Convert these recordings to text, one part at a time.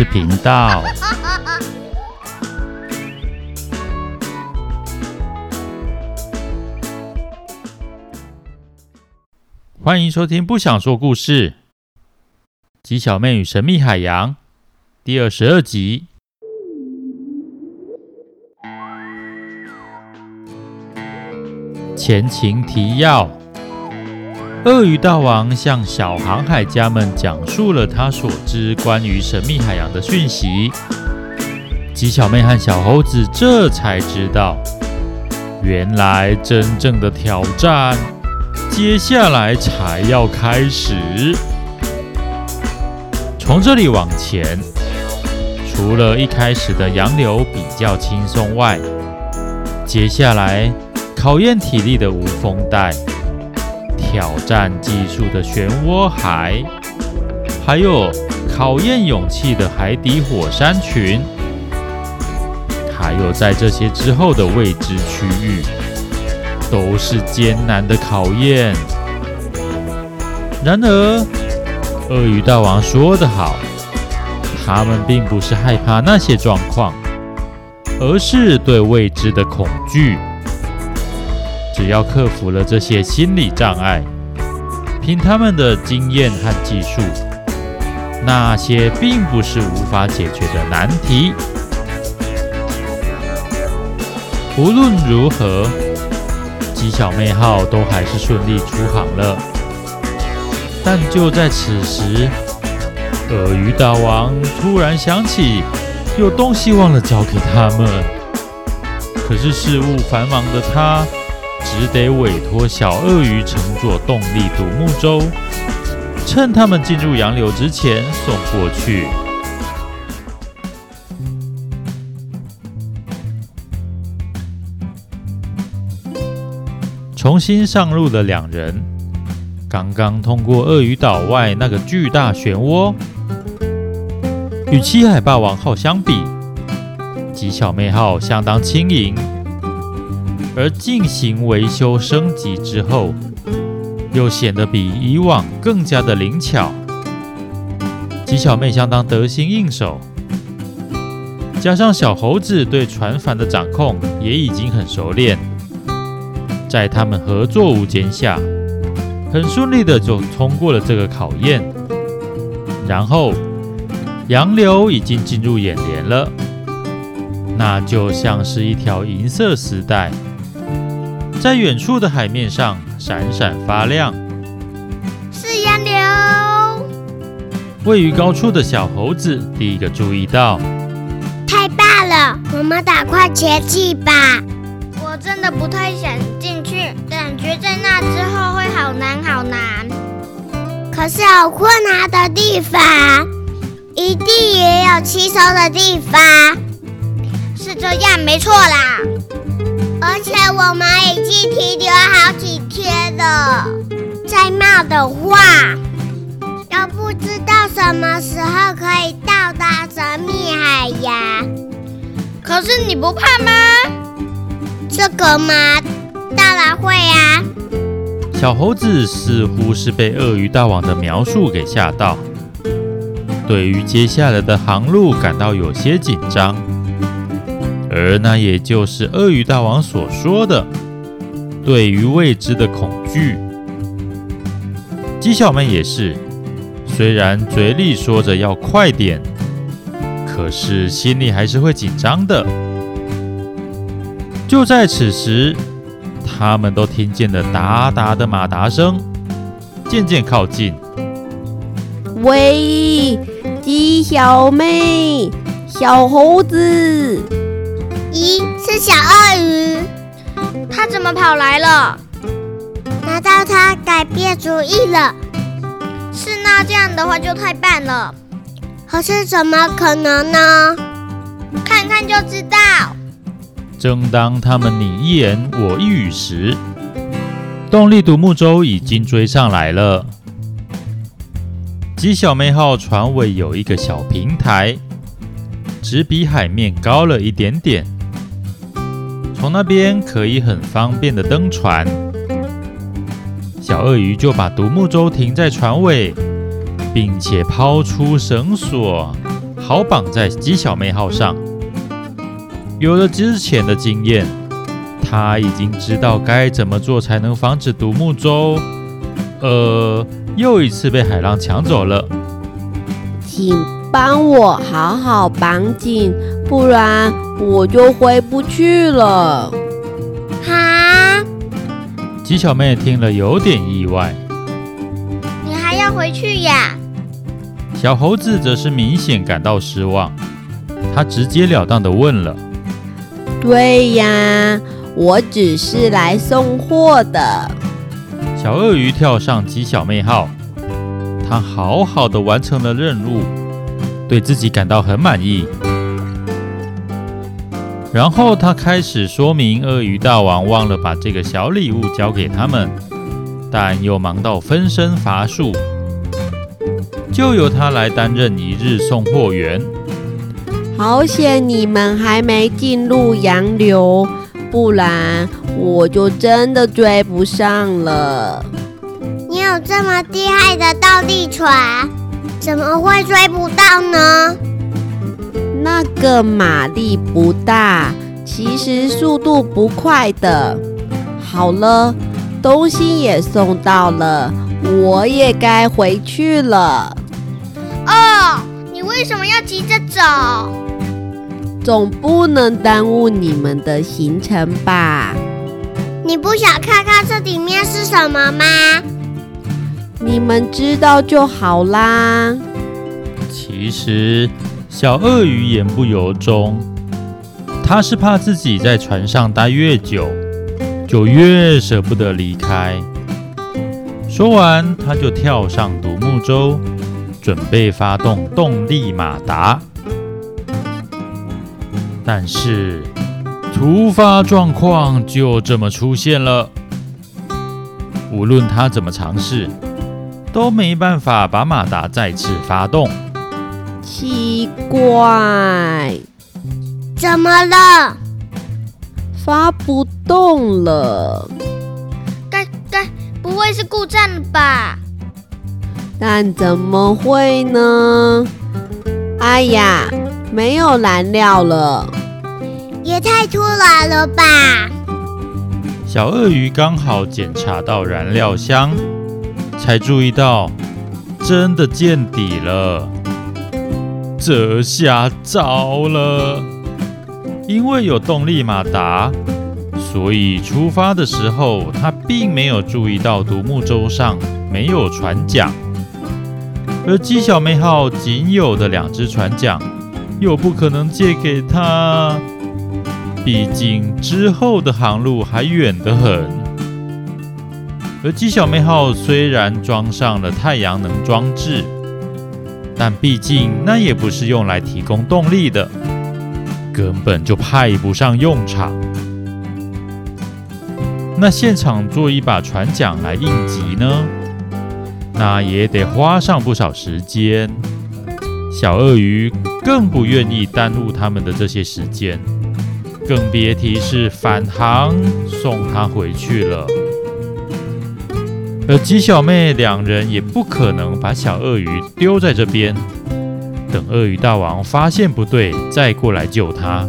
事频道。欢迎收听《不想说故事》，吉小妹与神秘海洋第二十二集。前情提要。鳄鱼大王向小航海家们讲述了他所知关于神秘海洋的讯息。鸡小妹和小猴子这才知道，原来真正的挑战接下来才要开始。从这里往前，除了一开始的洋流比较轻松外，接下来考验体力的无风带。挑战技术的漩涡海，还有考验勇气的海底火山群，还有在这些之后的未知区域，都是艰难的考验。然而，鳄鱼大王说得好，他们并不是害怕那些状况，而是对未知的恐惧。只要克服了这些心理障碍，凭他们的经验和技术，那些并不是无法解决的难题。无论如何，鸡小妹号都还是顺利出航了。但就在此时，鳄鱼大王突然想起有东西忘了交给他们。可是事务繁忙的他。只得委托小鳄鱼乘坐动力独木舟，趁他们进入洋流之前送过去。重新上路的两人，刚刚通过鳄鱼岛外那个巨大漩涡。与七海霸王号相比，鸡小妹号相当轻盈。而进行维修升级之后，又显得比以往更加的灵巧。鸡小妹相当得心应手，加上小猴子对船帆的掌控也已经很熟练，在他们合作无间下，很顺利的就通过了这个考验。然后，洋流已经进入眼帘了，那就像是一条银色丝带。在远处的海面上闪闪发亮，是洋流。位于高处的小猴子第一个注意到，太大了，我们打快前进吧。我真的不太想进去，感觉在那之后会好难好难。可是有困难的地方，一定也有轻松的地方。是这样，没错啦。而且我们已经停留好几天了，再冒的话，又不知道什么时候可以到达神秘海洋。可是你不怕吗？这个嘛，当然会啊。小猴子似乎是被鳄鱼大王的描述给吓到，对于接下来的航路感到有些紧张。而那也就是鳄鱼大王所说的，对于未知的恐惧。鸡小妹也是，虽然嘴里说着要快点，可是心里还是会紧张的。就在此时，他们都听见了哒哒的马达声，渐渐靠近。喂，鸡小妹，小猴子。咦，是小鳄鱼，它怎么跑来了？难道它改变主意了？是那这样的话就太棒了。可是怎么可能呢？看看就知道。正当他们你一言我一语时，动力独木舟已经追上来了。鸡小妹号船尾有一个小平台，只比海面高了一点点。从那边可以很方便的登船，小鳄鱼就把独木舟停在船尾，并且抛出绳索，好绑在鸡小妹号上。有了之前的经验，他已经知道该怎么做才能防止独木舟，呃，又一次被海浪抢走了。请帮我好好绑紧，不然我就回不去了。哈！鸡小妹听了有点意外。你还要回去呀？小猴子则是明显感到失望，他直截了当的问了：“对呀，我只是来送货的。”小鳄鱼跳上鸡小妹号，他好好的完成了任务，对自己感到很满意。然后他开始说明，鳄鱼大王忘了把这个小礼物交给他们，但又忙到分身乏术。就由他来担任一日送货员。好险你们还没进入洋流，不然我就真的追不上了。你有这么厉害的倒地船，怎么会追不到呢？那个马力不大，其实速度不快的。好了，东西也送到了，我也该回去了。哦，你为什么要急着走？总不能耽误你们的行程吧？你不想看看这里面是什么吗？你们知道就好啦。其实小鳄鱼言不由衷，他是怕自己在船上待越久，就越舍不得离开。说完，他就跳上独木舟。准备发动动力马达，但是突发状况就这么出现了。无论他怎么尝试，都没办法把马达再次发动。奇怪，怎么了？发不动了？该该不会是故障了吧？但怎么会呢？哎呀，没有燃料了，也太突然了吧！小鳄鱼刚好检查到燃料箱，才注意到真的见底了。这下糟了，因为有动力马达，所以出发的时候他并没有注意到独木舟上没有船桨。而鸡小妹号仅有的两只船桨，又不可能借给他，毕竟之后的航路还远得很。而鸡小妹号虽然装上了太阳能装置，但毕竟那也不是用来提供动力的，根本就派不上用场。那现场做一把船桨来应急呢？那也得花上不少时间，小鳄鱼更不愿意耽误他们的这些时间，更别提是返航送他回去了。而鸡小妹两人也不可能把小鳄鱼丢在这边，等鳄鱼大王发现不对再过来救他，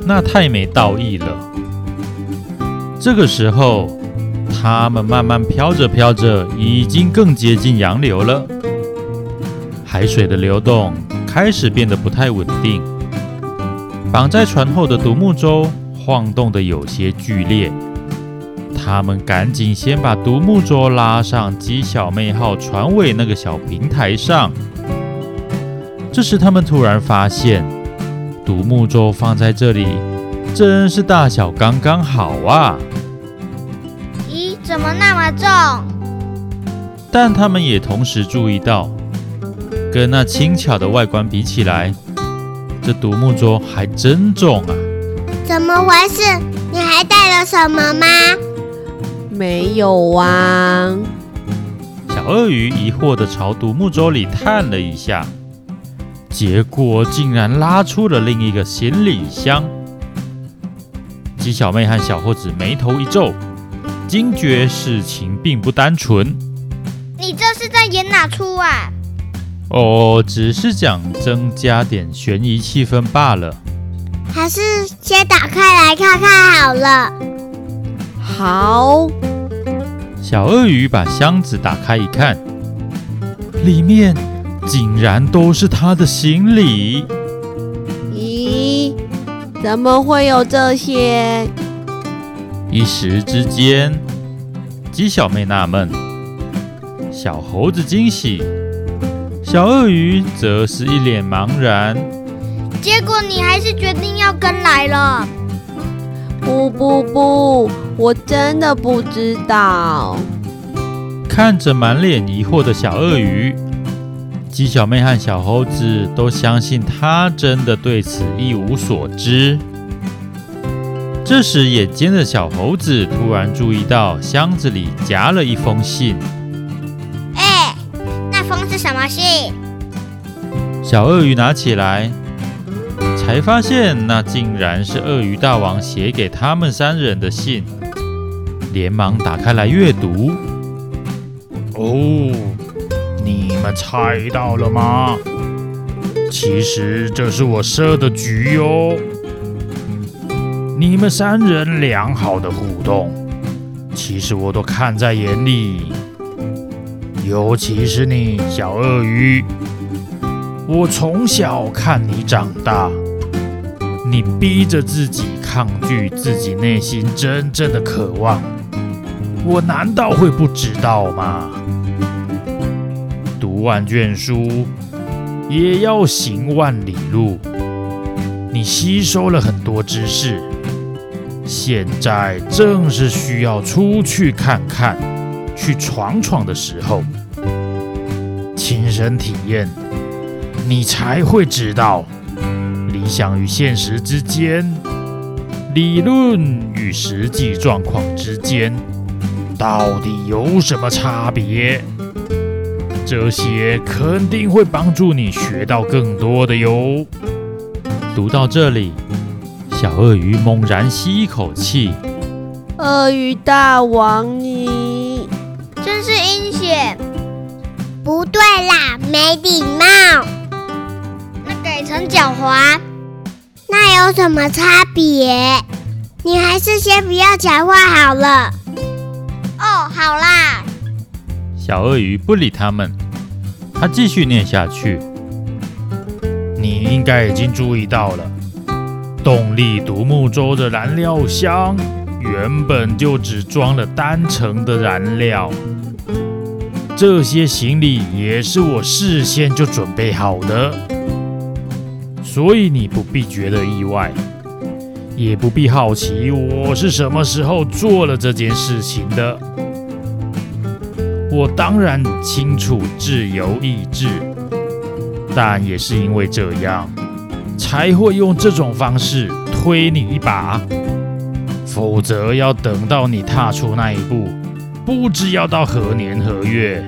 那太没道义了。这个时候。他们慢慢飘着飘着，已经更接近洋流了。海水的流动开始变得不太稳定，绑在船后的独木舟晃动得有些剧烈。他们赶紧先把独木舟拉上鸡小妹号船尾那个小平台上。这时，他们突然发现，独木舟放在这里，真是大小刚刚好啊！咦怎么那么重？但他们也同时注意到，跟那轻巧的外观比起来，这独木舟还真重啊！怎么回事？你还带了什么吗？没有啊。小鳄鱼疑惑地朝独木舟里探了一下，结果竟然拉出了另一个行李箱。鸡小妹和小猴子眉头一皱。惊觉事情并不单纯，你这是在演哪出啊？哦，只是想增加点悬疑气氛罢了。还是先打开来看看好了。好。小鳄鱼把箱子打开一看，里面竟然都是他的行李。咦，怎么会有这些？一时之间，鸡小妹纳闷，小猴子惊喜，小鳄鱼则是一脸茫然。结果你还是决定要跟来了？不不不，我真的不知道。看着满脸疑惑的小鳄鱼，鸡小妹和小猴子都相信他真的对此一无所知。这时，眼尖的小猴子突然注意到箱子里夹了一封信。哎，那封是什么信？小鳄鱼拿起来。才发现，那竟然是鳄鱼大王写给他们三人的信，连忙打开来阅读。哦，你们猜到了吗？其实这是我设的局哟。你们三人良好的互动，其实我都看在眼里。尤其是你，小鳄鱼。我从小看你长大，你逼着自己抗拒自己内心真正的渴望，我难道会不知道吗？读万卷书也要行万里路，你吸收了很多知识，现在正是需要出去看看、去闯闯的时候，亲身体验。你才会知道，理想与现实之间，理论与实际状况之间，到底有什么差别？这些肯定会帮助你学到更多的哟。读到这里，小鳄鱼猛然吸一口气：“鳄鱼大王，你真是阴险！不对啦，没礼貌。”那改成狡猾，那有什么差别？你还是先不要讲话好了。哦，好啦。小鳄鱼不理他们，他继续念下去。你应该已经注意到了，动力独木舟的燃料箱原本就只装了单程的燃料，这些行李也是我事先就准备好的。所以你不必觉得意外，也不必好奇我是什么时候做了这件事情的。我当然清楚自由意志，但也是因为这样，才会用这种方式推你一把。否则，要等到你踏出那一步，不知要到何年何月。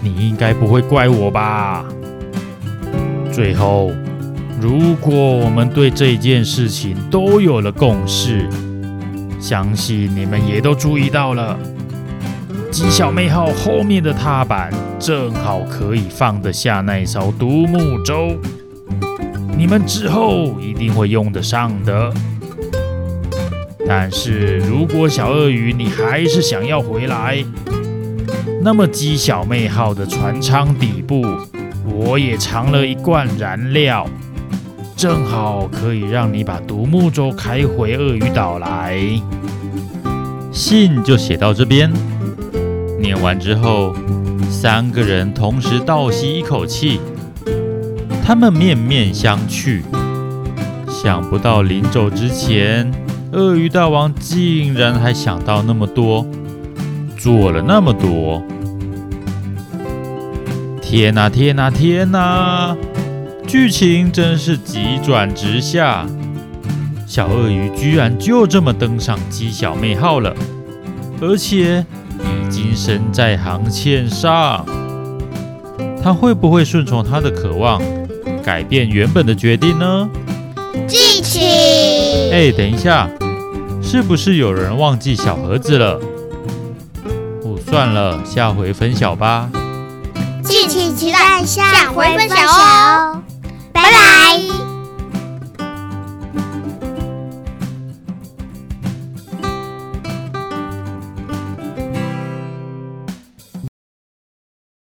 你应该不会怪我吧？最后。如果我们对这件事情都有了共识，相信你们也都注意到了，鸡小妹号后面的踏板正好可以放得下那艘独木舟，你们之后一定会用得上的。但是如果小鳄鱼你还是想要回来，那么鸡小妹号的船舱底部我也藏了一罐燃料。正好可以让你把独木舟开回鳄鱼岛来。信就写到这边。念完之后，三个人同时倒吸一口气。他们面面相觑，想不到临走之前，鳄鱼大王竟然还想到那么多，做了那么多。天哪，天哪，天哪！剧情真是急转直下，小鳄鱼居然就这么登上鸡小妹号了，而且已经身在航线上。他会不会顺从他的渴望，改变原本的决定呢？剧情。哎，等一下，是不是有人忘记小盒子了？哦算了，下回分晓吧。记敬请期待下回分享哦。